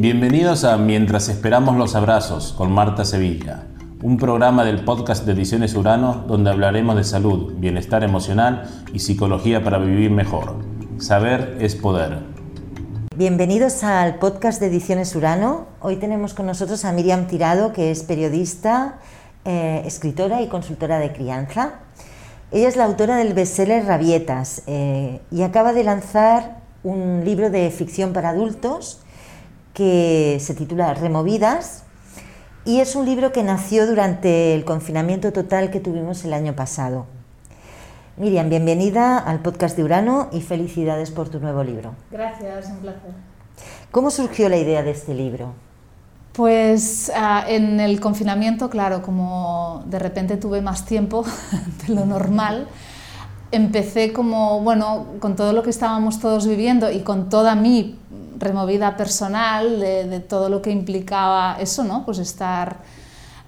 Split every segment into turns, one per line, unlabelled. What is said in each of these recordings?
Bienvenidos a Mientras esperamos los abrazos con Marta Sevilla, un programa del podcast de Ediciones Urano donde hablaremos de salud, bienestar emocional y psicología para vivir mejor. Saber es poder.
Bienvenidos al podcast de Ediciones Urano. Hoy tenemos con nosotros a Miriam Tirado, que es periodista, eh, escritora y consultora de crianza. Ella es la autora del bestseller Rabietas eh, y acaba de lanzar un libro de ficción para adultos que se titula Removidas y es un libro que nació durante el confinamiento total que tuvimos el año pasado. Miriam, bienvenida al podcast de Urano y felicidades por tu nuevo libro.
Gracias, un placer.
¿Cómo surgió la idea de este libro?
Pues ah, en el confinamiento, claro, como de repente tuve más tiempo de lo normal, empecé como, bueno, con todo lo que estábamos todos viviendo y con toda mi removida personal de, todo lo que implicaba eso, ¿no? Pues estar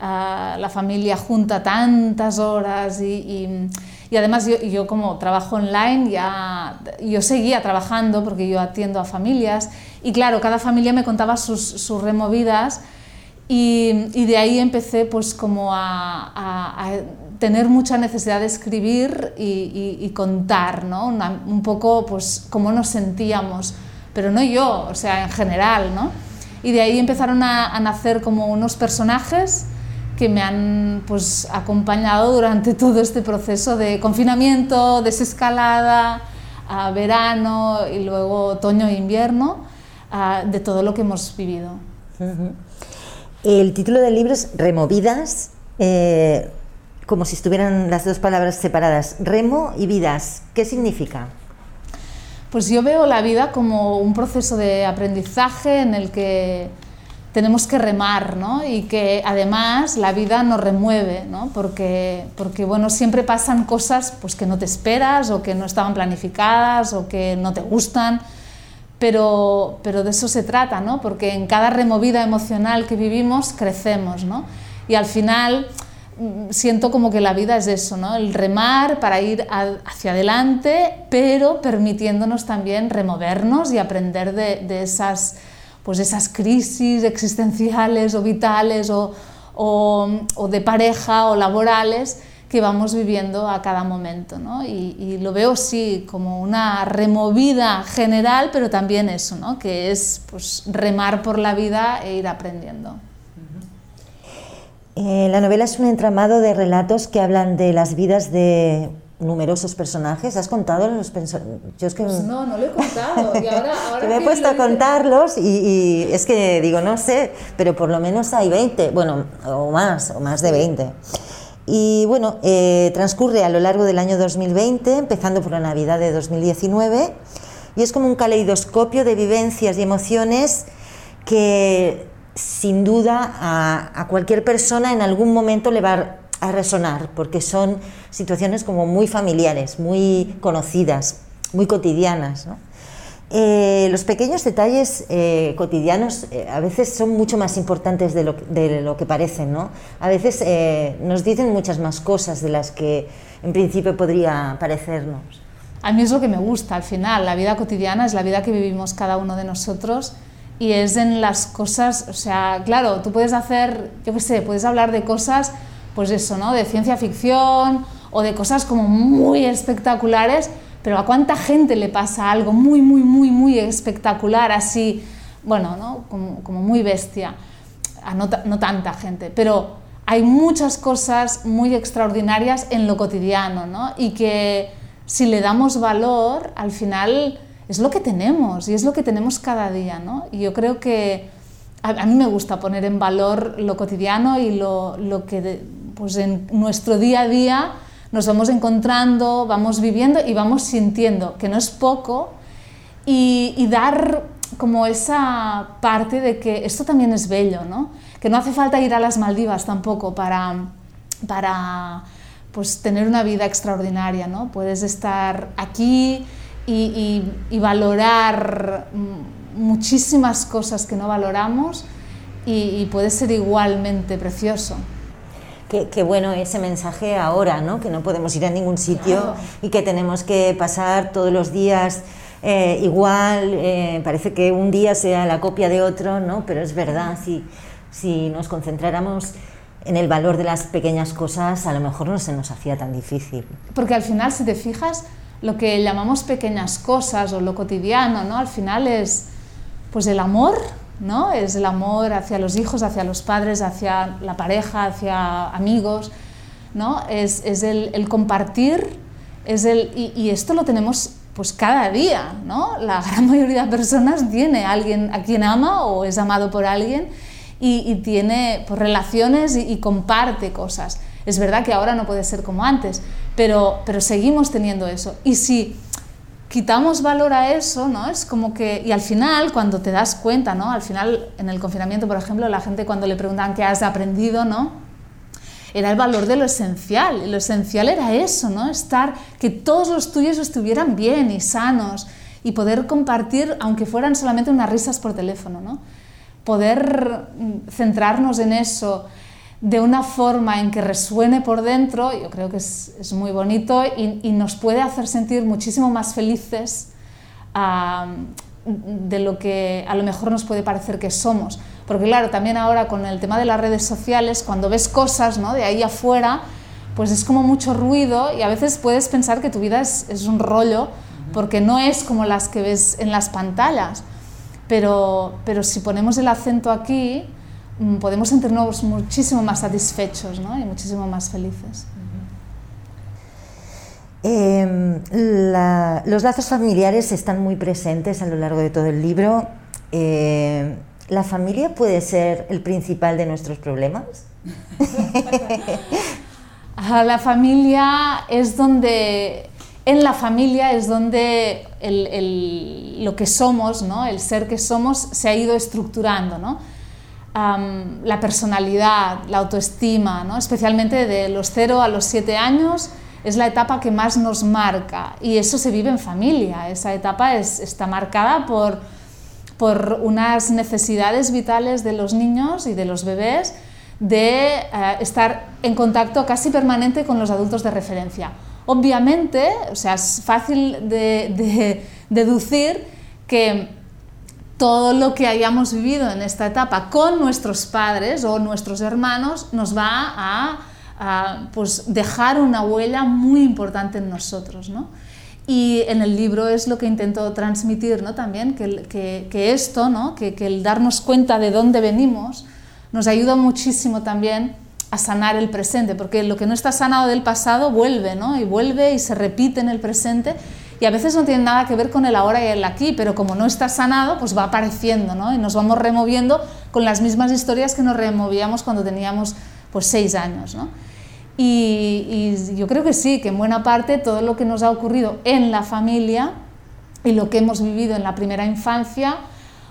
ah, la familia junta tantas horas y, además yo, como trabajo online ya yo seguía trabajando porque yo atiendo a familias y claro, cada familia me contaba sus, removidas y, de ahí empecé pues como a, tener mucha necesidad de escribir y, contar, ¿no? un poco pues cómo nos sentíamos pero no yo, o sea, en general, ¿no? Y de ahí empezaron a, nacer como unos personajes que me han pues, acompañado durante todo este proceso de confinamiento, desescalada, a verano y luego otoño e invierno, de todo lo que hemos vivido.
El título del libro es Removidas, eh, como si estuvieran las dos palabras separadas, remo y vidas. ¿Qué significa?
Pues yo veo la vida como un proceso de aprendizaje en el que tenemos que remar, ¿no? Y que además la vida nos remueve, ¿no? Porque, porque bueno, siempre pasan cosas pues, que no te esperas o que no estaban planificadas o que no te gustan, pero, pero de eso se trata, ¿no? Porque en cada removida emocional que vivimos crecemos, ¿no? Y al final siento como que la vida es eso, ¿no? El remar para ir hacia adelante, pero permitiéndonos también removernos y aprender de, esas, pues esas crisis existenciales o vitales o, de pareja o laborales que vamos viviendo a cada momento. ¿no? Y, lo veo sí como una removida general, pero también eso, ¿no? que es pues, remar por la vida e ir aprendiendo.
Eh, la novela es un entramado de relatos que hablan de las vidas de numerosos personajes. ¿Has contado los personajes?
Pues no, no lo he contado. Y ahora,
me he puesto a contarlos y, es que digo, no sé, pero por lo menos hay 20, bueno, o más, o más de 20. Y bueno, eh, transcurre a lo largo del año 2020, empezando por la Navidad de 2019, y es como un caleidoscopio de vivencias y emociones que sin duda a, cualquier persona en algún momento le va a resonar, porque son situaciones como muy familiares, muy conocidas, muy cotidianas. Eh, los pequeños detalles eh, cotidianos eh, a veces son mucho más importantes de lo, que parecen. ¿no? A veces nos dicen muchas más cosas de las que en principio podría parecernos.
A mí es lo que me gusta al final, la vida cotidiana es la vida que vivimos cada uno de nosotros y es en las cosas, o sea, claro, tú puedes hacer, yo qué sé, puedes hablar de cosas, pues eso, ¿no? De ciencia ficción o de cosas como muy espectaculares, pero ¿a cuánta gente le pasa algo muy, muy, muy, muy espectacular, así, bueno, ¿no? Como, muy bestia? A no, no tanta gente, pero hay muchas cosas muy extraordinarias en lo cotidiano, ¿no? Y que si le damos valor, al final es lo que tenemos y es lo que tenemos cada día, ¿no? Y yo creo que a, mí me gusta poner en valor lo cotidiano y lo, lo que pues en nuestro día a día nos vamos encontrando, vamos viviendo y vamos sintiendo, que no es poco, y, y, dar como esa parte de que esto también es bello, ¿no? Que no hace falta ir a las Maldivas tampoco para, para pues, tener una vida extraordinaria, ¿no? Puedes estar aquí y, valorar muchísimas cosas que no valoramos y, puede ser igualmente precioso.
Qué, bueno ese mensaje ahora, ¿no? que no podemos ir a ningún sitio y que tenemos que pasar todos los días eh, igual, eh, parece que un día sea la copia de otro, ¿no? Pero es verdad, si, si nos concentráramos en el valor de las pequeñas cosas, a lo mejor no se nos hacía tan difícil.
Porque al final, si te fijas, lo que llamamos pequeñas cosas o lo cotidiano, ¿no? Al final es pues el amor, ¿no? Es el amor hacia los hijos, hacia los padres, hacia la pareja, hacia amigos, ¿no? Es, es el, compartir, es el, y, esto lo tenemos pues cada día, ¿no? La gran mayoría de personas tiene a alguien a quien ama o es amado por alguien y, tiene pues, relaciones y comparte cosas. Es verdad que ahora no puede ser como antes, pero, pero seguimos teniendo eso. Y si quitamos valor a eso, ¿no? Es como que, y al final, cuando te das cuenta, ¿no? Al final, en el confinamiento, por ejemplo, la gente cuando le preguntan qué has aprendido, ¿no? Era el valor de lo esencial, y lo esencial era eso, ¿no? Estar, que todos los tuyos estuvieran bien y sanos, y poder compartir, aunque fueran solamente unas risas por teléfono, ¿no? Poder centrarnos en eso, de una forma en que resuene por dentro, yo creo que es, es muy bonito y, y, nos puede hacer sentir muchísimo más felices uh, de lo que a lo mejor nos puede parecer que somos. Porque claro, también ahora con el tema de las redes sociales, cuando ves cosas ¿no? de ahí afuera, pues es como mucho ruido y a veces puedes pensar que tu vida es, es un rollo porque no es como las que ves en las pantallas. Pero, pero si ponemos el acento aquí, podemos sentirnos muchísimo más satisfechos ¿no? y muchísimo más felices.
Eh, la, los lazos familiares están muy presentes a lo largo de todo el libro. Eh, ¿La familia puede ser el principal de nuestros problemas?
la familia es donde, en la familia es donde el, el, lo que somos, ¿no? el ser que somos, se ha ido estructurando. ¿no? Um, la personalidad, la autoestima, ¿no? especialmente de los 0 a los 7 años, es la etapa que más nos marca y eso se vive en familia. Esa etapa es, está marcada por, por unas necesidades vitales de los niños y de los bebés de uh, estar en contacto casi permanente con los adultos de referencia. Obviamente, o sea, es fácil de, de deducir que todo lo que hayamos vivido en esta etapa con nuestros padres o nuestros hermanos nos va a, pues, dejar una huella muy importante en nosotros. ¿no? Y en el libro es lo que intento transmitir ¿no? también, que, que, que esto, ¿no? que, que el darnos cuenta de dónde venimos, nos ayuda muchísimo también a sanar el presente, porque lo que no está sanado del pasado vuelve, ¿no? Y vuelve y se repite en el presente y a veces no tiene nada que ver con el ahora y el aquí, pero como no está sanado, pues va apareciendo, ¿no? Y nos vamos removiendo con las mismas historias que nos removíamos cuando teníamos pues seis años, ¿no? Y, y yo creo que sí, que en buena parte todo lo que nos ha ocurrido en la familia y lo que hemos vivido en la primera infancia,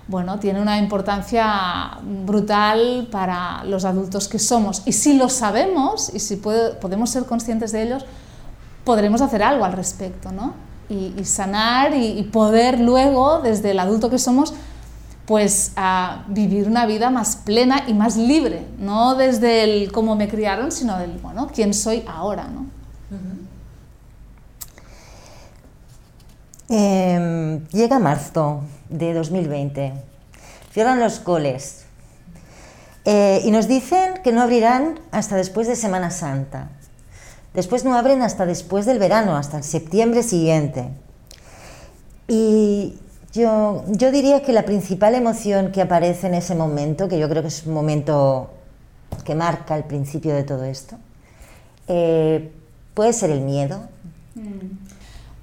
bueno, tiene una importancia brutal para los adultos que somos. Y si lo sabemos y si puede, podemos ser conscientes de ellos, podremos hacer algo al respecto, ¿no? Y, sanar y, poder luego, desde el adulto que somos, pues a vivir una vida más plena y más libre, no desde el cómo me criaron, sino del, bueno, quién soy ahora, ¿no?
Eh, llega marzo de 2020, cierran los coles eh, y nos dicen que no abrirán hasta después de Semana Santa. Después no abren hasta después del verano, hasta el septiembre siguiente. Y yo, yo diría que la principal emoción que aparece en ese momento, que yo creo que es un momento que marca el principio de todo esto, eh, puede ser el miedo.
Mm.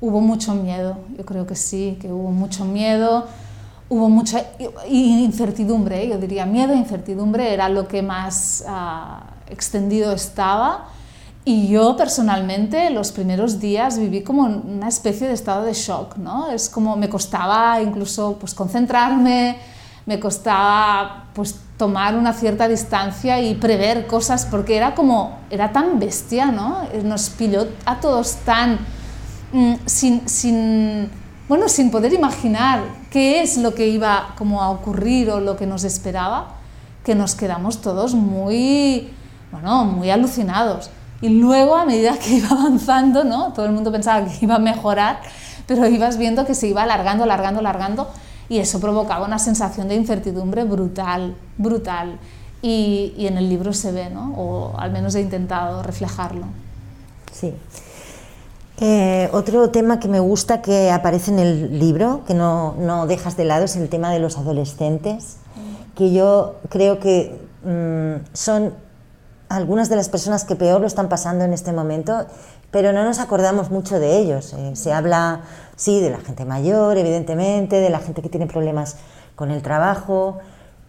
Hubo mucho miedo, yo creo que sí, que hubo mucho miedo, hubo mucha incertidumbre, yo diría miedo e incertidumbre era lo que más uh, extendido estaba y yo personalmente los primeros días viví como una especie de estado de shock, ¿no? Es como me costaba incluso pues concentrarme, me costaba pues tomar una cierta distancia y prever cosas porque era como era tan bestia, ¿no? Nos pilló a todos tan mm, sin, sin bueno, sin poder imaginar qué es lo que iba como a ocurrir o lo que nos esperaba, que nos quedamos todos muy bueno, muy alucinados. Y luego, a medida que iba avanzando, ¿no? todo el mundo pensaba que iba a mejorar, pero ibas viendo que se iba alargando, alargando, alargando y eso provocaba una sensación de incertidumbre brutal, brutal. Y, y en el libro se ve, ¿no? o al menos he intentado reflejarlo.
Sí. Eh, otro tema que me gusta que aparece en el libro, que no, no, dejas de lado, es el tema de los adolescentes, que yo creo que mmm, son algunas de las personas que peor lo están pasando en este momento, pero no nos acordamos mucho de ellos. Eh, se habla, sí, de la gente mayor, evidentemente, de la gente que tiene problemas con el trabajo,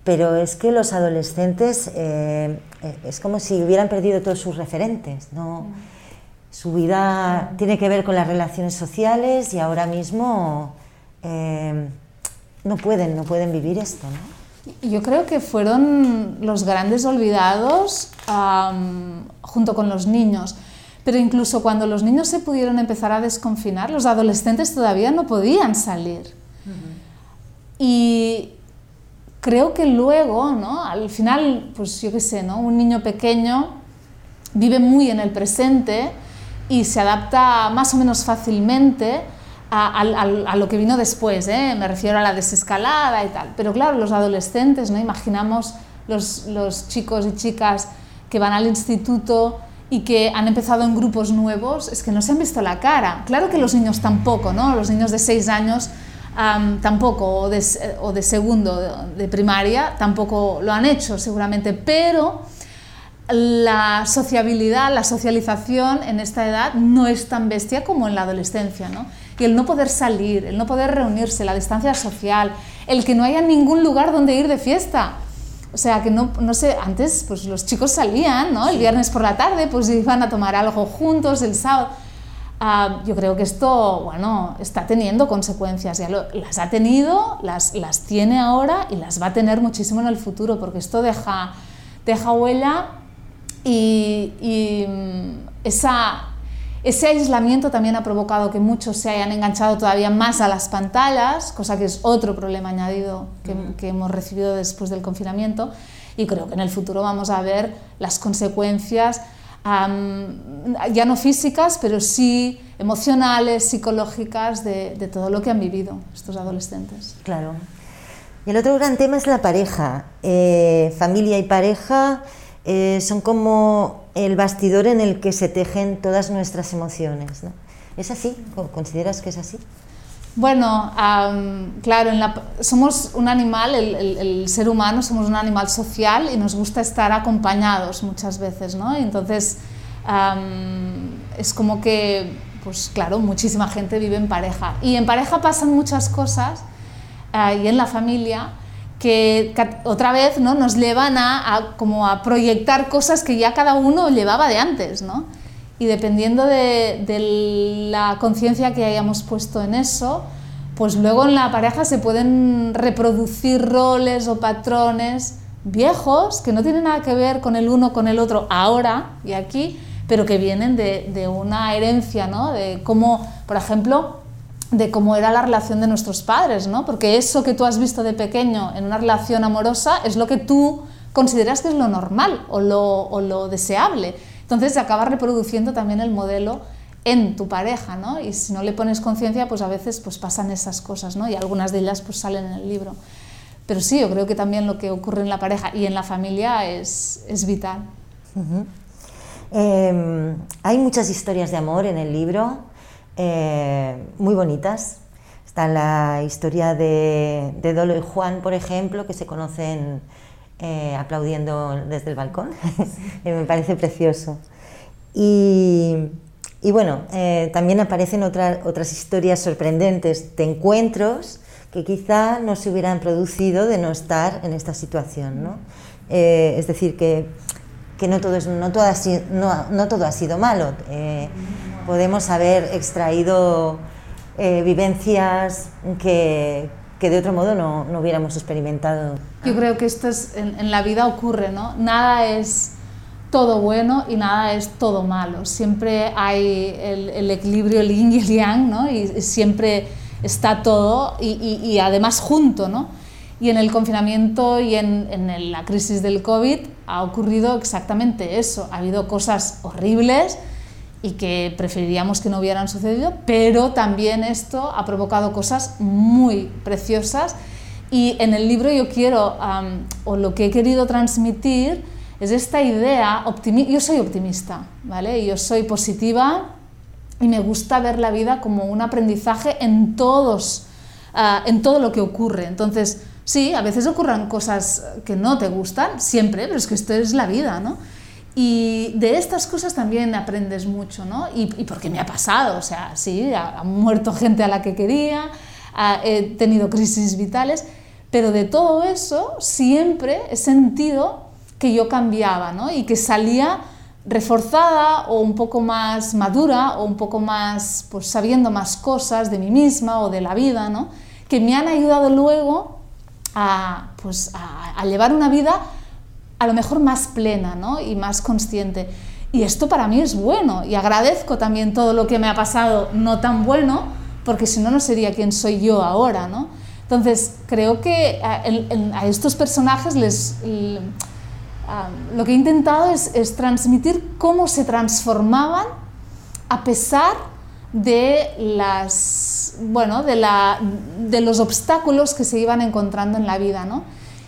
pero es que los adolescentes eh, es como si hubieran perdido todos sus referentes, ¿no? Su vida tiene que ver con las relaciones sociales y ahora mismo eh, no pueden, no pueden vivir esto, ¿no?
Yo creo que fueron los grandes olvidados um, junto con los niños. Pero incluso cuando los niños se pudieron empezar a desconfinar, los adolescentes todavía no podían salir. Uh -huh. Y creo que luego, ¿no? al final, pues yo qué sé, ¿no? un niño pequeño vive muy en el presente y se adapta más o menos fácilmente a, a, a, lo que vino después, ¿eh? me refiero a la desescalada y tal. Pero claro, los adolescentes, ¿no? imaginamos los, los chicos y chicas que van al instituto y que han empezado en grupos nuevos, es que no se han visto la cara. Claro que los niños tampoco, ¿no? Los niños de 6 años um, tampoco, o de, o de segundo, de primaria, tampoco lo han hecho seguramente, pero la sociabilidad, la socialización en esta edad no es tan bestia como en la adolescencia, ¿no? Y el no poder salir, el no poder reunirse, la distancia social, el que no haya ningún lugar donde ir de fiesta. O sea, que no, no sé, antes pues los chicos salían, ¿no? El viernes por la tarde pues iban a tomar algo juntos, el sábado. Uh, yo creo que esto, bueno, está teniendo consecuencias, ya lo, las ha tenido, las, las tiene ahora y las va a tener muchísimo en el futuro, porque esto deja, deja huella y, y esa, ese aislamiento también ha provocado que muchos se hayan enganchado todavía más a las pantallas, cosa que es otro problema añadido que, que, hemos recibido después del confinamiento. Y creo que en el futuro vamos a ver las consecuencias, um, ya no físicas, pero sí emocionales, psicológicas, de, de, todo lo que han vivido estos adolescentes.
Claro. Y el otro gran tema es la pareja. Eh, familia y pareja eh, son como el bastidor en el que se tejen todas nuestras emociones. ¿no? ¿Es así? ¿Consideras que es así?
Bueno, um, claro, la, somos un animal, el, el, el, ser humano somos un animal social y nos gusta estar acompañados muchas veces, ¿no? Y entonces um, es como que, pues claro, muchísima gente vive en pareja. Y en pareja pasan muchas cosas uh, y en la familia que otra vez ¿no? nos llevan a, como a proyectar cosas que ya cada uno llevaba de antes, ¿no? Y dependiendo de, de la conciencia que hayamos puesto en eso, pues luego en la pareja se pueden reproducir roles o patrones viejos que no tienen nada que ver con el uno con el otro ahora y aquí, pero que vienen de, de una herencia, ¿no? De cómo, por ejemplo, de cómo era la relación de nuestros padres, ¿no? Porque eso que tú has visto de pequeño en una relación amorosa es lo que tú consideras que es lo normal o lo, o lo deseable. Entonces se acaba reproduciendo también el modelo en tu pareja, ¿no? Y si no le pones conciencia, pues a veces pues pasan esas cosas, ¿no? Y algunas de ellas pues salen en el libro. Pero sí, yo creo que también lo que ocurre en la pareja y en la familia es, es vital.
Eh, hay muchas historias de amor en el libro eh, muy bonitas. Está la historia de, Dolo y Juan, por ejemplo, que se conocen eh, aplaudiendo desde el balcón. Me parece precioso. Y, y bueno, eh, también aparecen otra, otras historias sorprendentes de encuentros que quizá no se hubieran producido de no estar en esta situación. ¿no? Eh, es decir, que, que no, todo no, todo ha no, todo ha sido malo. Eh, podemos haber extraído eh, vivencias que, que, de otro modo no, no, hubiéramos experimentado.
Yo creo que esto es, en, en, la vida ocurre, ¿no? Nada es todo bueno y nada es todo malo. Siempre hay el, el equilibrio, el yin y el yang, ¿no? Y siempre está todo y, y, y además junto, ¿no? Y en el confinamiento y en, en, la crisis del COVID ha ocurrido exactamente eso. Ha habido cosas horribles y que preferiríamos que no hubieran sucedido, pero también esto ha provocado cosas muy preciosas y en el libro yo quiero, o lo que he querido transmitir, es esta idea, yo soy optimista, ¿vale? Yo soy positiva y me gusta ver la vida como un aprendizaje en todos, ah, en todo lo que ocurre. Entonces, sí, a veces ocurran cosas que no te gustan, siempre, pero es que esto es la vida, ¿no? Y de estas cosas también aprendes mucho, ¿no? Y, porque me ha pasado, o sea, sí, ha, muerto gente a la que quería, he tenido crisis vitales, pero de todo eso siempre he sentido que yo cambiaba, ¿no? Y que salía reforzada o un poco más madura o un poco más, pues sabiendo más cosas de mí misma o de la vida, ¿no? Que me han ayudado luego a, pues, a, llevar una vida a lo mejor más plena, ¿no? Y más consciente. Y esto para mí es bueno y agradezco también todo lo que me ha pasado no tan bueno, porque si no, no sería quien soy yo ahora, ¿no? Entonces, creo que a, estos personajes les lo que he intentado es, transmitir cómo se transformaban a pesar de, las, bueno, de, la, de, los obstáculos que se iban encontrando en la vida, ¿no?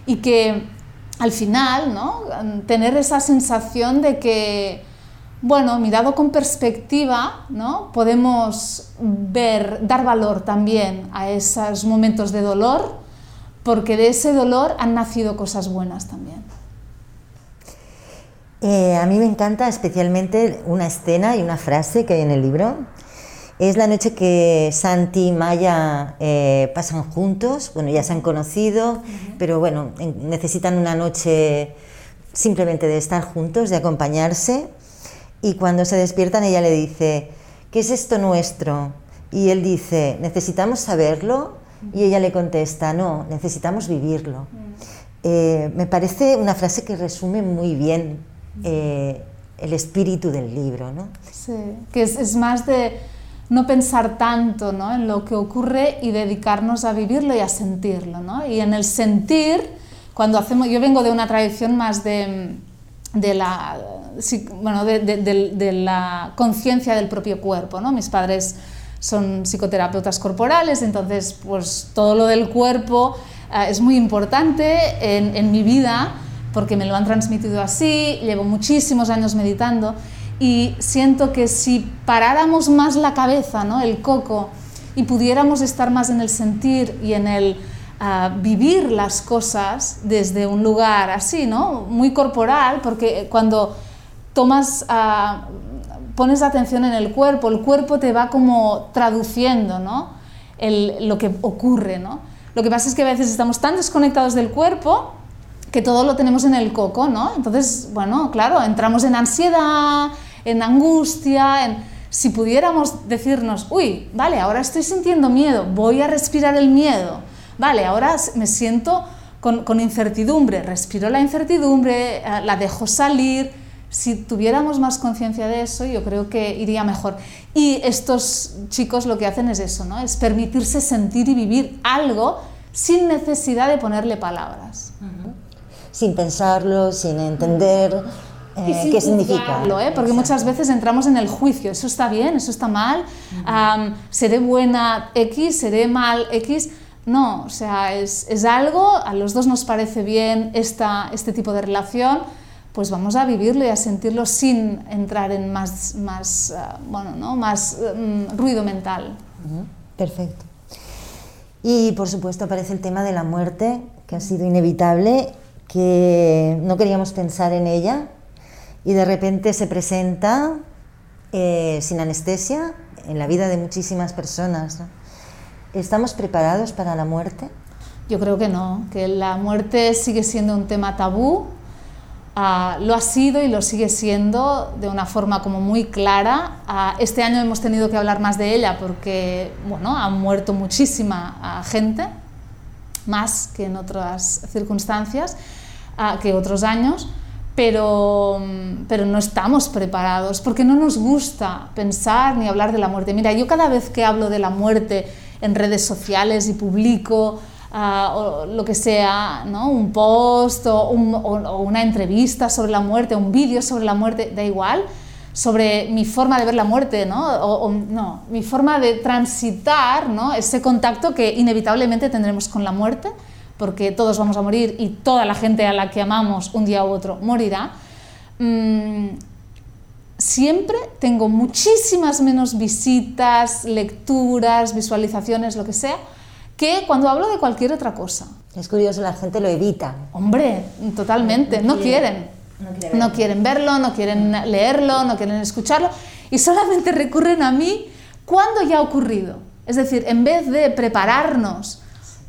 Y que al final, ¿no? Tener esa sensación de que, bueno, mirado con perspectiva, ¿no? Podemos ver, dar valor también a esos momentos de dolor, porque de ese dolor han nacido cosas buenas también.
Eh, a mí me encanta especialmente una escena y una frase que hay en el libro. Es la noche que Santi y Maya eh, pasan juntos, bueno, ya se han conocido, pero bueno, necesitan una noche simplemente de estar juntos, de acompañarse. Y cuando se despiertan ella le dice, ¿qué es esto nuestro? Y él dice, necesitamos saberlo. Y ella le contesta, no, necesitamos vivirlo. Eh, me parece una frase que resume muy bien eh, el espíritu del libro, ¿no?
Sí, que es, más de no pensar tanto ¿no? en lo que ocurre y dedicarnos a vivirlo y a sentirlo, ¿no? Y en el sentir, cuando hacemos, yo vengo de una tradición más de, de la, bueno, de, la conciencia del propio cuerpo, ¿no? Mis padres son psicoterapeutas corporales, entonces pues todo lo del cuerpo eh, es muy importante en mi vida porque me lo han transmitido así, llevo muchísimos años meditando y siento que si paráramos más la cabeza, ¿no? el coco, y pudiéramos estar más en el sentir y en el ah, vivir las cosas desde un lugar así, ¿no? muy corporal, porque cuando tomas, uh, pones atención en el cuerpo, el cuerpo te va como traduciendo ¿no? el, lo que ocurre. ¿no? Lo que pasa es que a veces estamos tan desconectados del cuerpo que todo lo tenemos en el coco, ¿no? Entonces, bueno, claro, entramos en ansiedad, en angustia, en... si pudiéramos decirnos, uy, vale, ahora estoy sintiendo miedo, voy a respirar el miedo, vale, ahora me siento con, con incertidumbre, respiro la incertidumbre, eh, la dejo salir, si tuviéramos más conciencia de eso, yo creo que iría mejor. Y estos chicos lo que hacen es eso, ¿no? Es permitirse sentir y vivir algo sin necesidad de ponerle palabras
sin pensarlo, sin entender eh, qué significa.
¿eh? Porque muchas veces entramos en el juicio, eso está bien, eso está mal, seré buena X, seré mal X. No, o sea, es, es, algo, a los dos nos parece bien esta, este tipo de relación, pues vamos a vivirlo y a sentirlo sin entrar en más, más, ah, bueno, ¿no? más mm, ruido mental.
Perfecto. Y por supuesto aparece el tema de la muerte, que ha sido inevitable que no queríamos pensar en ella y de repente se presenta eh, sin anestesia en la vida de muchísimas personas. ¿Estamos preparados para la muerte?
Yo creo que no, que la muerte sigue siendo un tema tabú, ah, lo ha sido y lo sigue siendo de una forma como muy clara. Ah, este año hemos tenido que hablar más de ella porque bueno, ha muerto muchísima ah, gente, más que en otras circunstancias que otros años, pero, pero no estamos preparados porque no nos gusta pensar ni hablar de la muerte. Mira, yo cada vez que hablo de la muerte en redes sociales y publico ah, o lo que sea, ¿no? un post o, una entrevista sobre la muerte, un vídeo sobre la muerte, da igual, sobre mi forma de ver la muerte, ¿no? O, no, mi forma de transitar ¿no? ese contacto que inevitablemente tendremos con la muerte, porque todos vamos a morir y toda la gente a la que amamos un día u otro morirá. Mm, siempre tengo muchísimas menos visitas, lecturas, visualizaciones, lo que sea, que cuando hablo de cualquier otra cosa.
Es curioso, la gente lo evita.
Hombre, totalmente, no quieren. No, quieren verlo, no quieren leerlo, no quieren escucharlo y solamente recurren a mí cuando ya ha ocurrido. Es decir, en vez de prepararnos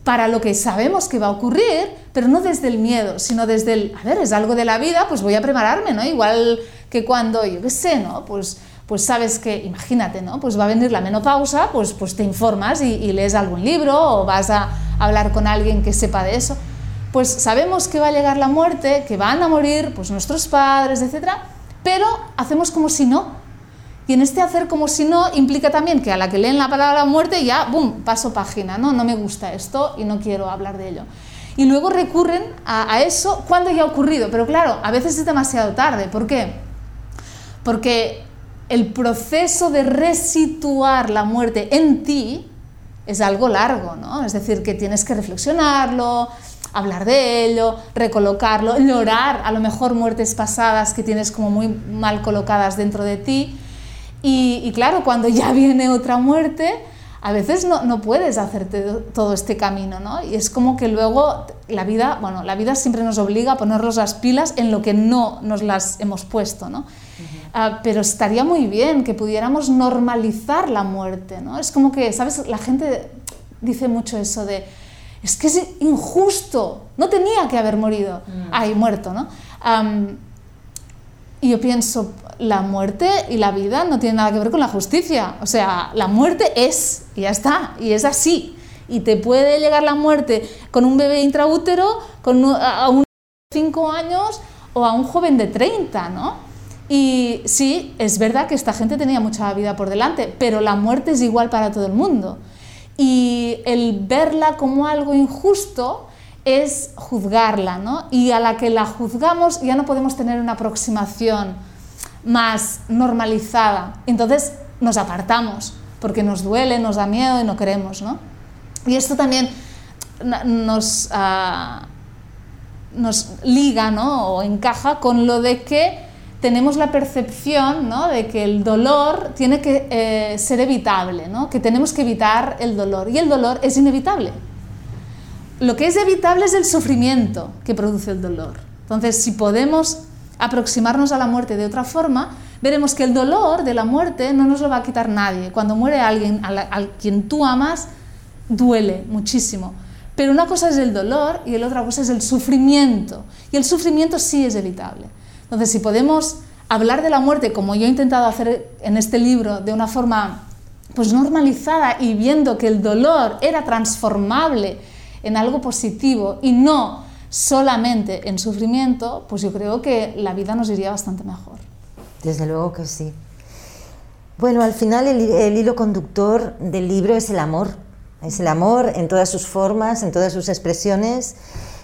para lo que sabemos que va a ocurrir, pero no desde el miedo, sino desde el, a ver, es algo de la vida, pues voy a prepararme, ¿no? Igual que cuando, yo qué sé, ¿no? Pues, pues sabes que, imagínate, ¿no? Pues va a venir la menopausa, pues, pues te informas y, y lees algún libro o vas a hablar con alguien que sepa de eso pues sabemos que va a llegar la muerte, que van a morir pues nuestros padres, etc. Pero hacemos como si no. Y en este hacer como si no implica también que a la que leen la palabra muerte ya, ¡bum!, paso página, ¿no? No me gusta esto y no quiero hablar de ello. Y luego recurren a, a eso cuando ya ha ocurrido. Pero claro, a veces es demasiado tarde. ¿Por qué? Porque el proceso de resituar la muerte en ti es algo largo, ¿no? Es decir, que tienes que reflexionarlo, hablar de ello, recolocarlo, llorar a lo mejor muertes pasadas que tienes como muy mal colocadas dentro de ti. Y, claro, cuando ya viene otra muerte, a veces no, no, puedes hacerte todo este camino, ¿no? Y es como que luego la vida, bueno, la vida siempre nos obliga a ponernos las pilas en lo que no nos las hemos puesto, ¿no? Ah, pero estaría muy bien que pudiéramos normalizar la muerte, ¿no? Es como que, ¿sabes? La gente dice mucho eso de, es que es injusto, no tenía que haber morido, mm. ay, muerto, ¿no? y yo pienso, la muerte y la vida no tienen nada que ver con la justicia, o sea, la muerte es, y ya está, y es así. Y te puede llegar la muerte con un bebé intraútero, con a un de 5 años o a un joven de 30, ¿no? Y sí, es verdad que esta gente tenía mucha vida por delante, pero la muerte es igual para todo el mundo y el verla como algo injusto es juzgarla, ¿no? Y a la que la juzgamos ya no podemos tener una aproximación más normalizada. Entonces nos apartamos porque nos duele, nos da miedo y no queremos, ¿no? Y esto también nos, ah, nos liga, ¿no? O encaja con lo de que tenemos la percepción ¿no? de que el dolor tiene que eh, ser evitable, ¿no? que tenemos que evitar el dolor. Y el dolor es inevitable. Lo que es evitable es el sufrimiento que produce el dolor. Entonces, si podemos aproximarnos a la muerte de otra forma, veremos que el dolor de la muerte no nos lo va a quitar nadie. Cuando muere alguien a, quien tú amas, duele muchísimo. Pero una cosa es el dolor y la otra cosa es el sufrimiento. Y el sufrimiento sí es evitable. Entonces, si podemos hablar de la muerte, como yo he intentado hacer en este libro, de una forma pues normalizada y viendo que el dolor era transformable en algo positivo y no solamente en sufrimiento, pues yo creo que la vida nos iría bastante mejor.
Desde luego que sí. Bueno, al final el, el hilo conductor del libro es el amor. Es el amor en todas sus formas, en todas sus expresiones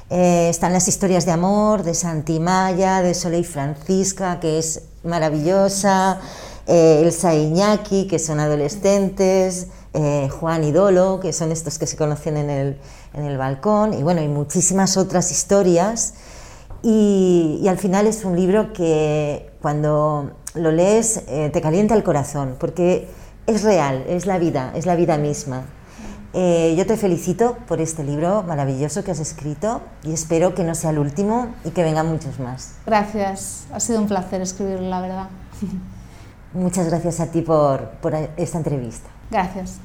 eh, están las historias de amor de Santimaya, de Soleil Francisca, que es maravillosa, eh, Elsa Iñaki, que son adolescentes, eh, Juan y Dolo, que son estos que se conocen en el, en el balcón, y bueno, y muchísimas otras historias. Y, y, al final es un libro que cuando lo lees te calienta el corazón, porque es real, es la vida, es la vida misma. Eh, yo te felicito por este libro maravilloso que has escrito y espero que no sea el último y que vengan muchos más.
Gracias, ha sido un placer escribirlo, la verdad.
Muchas gracias a ti por, por esta entrevista.
Gracias.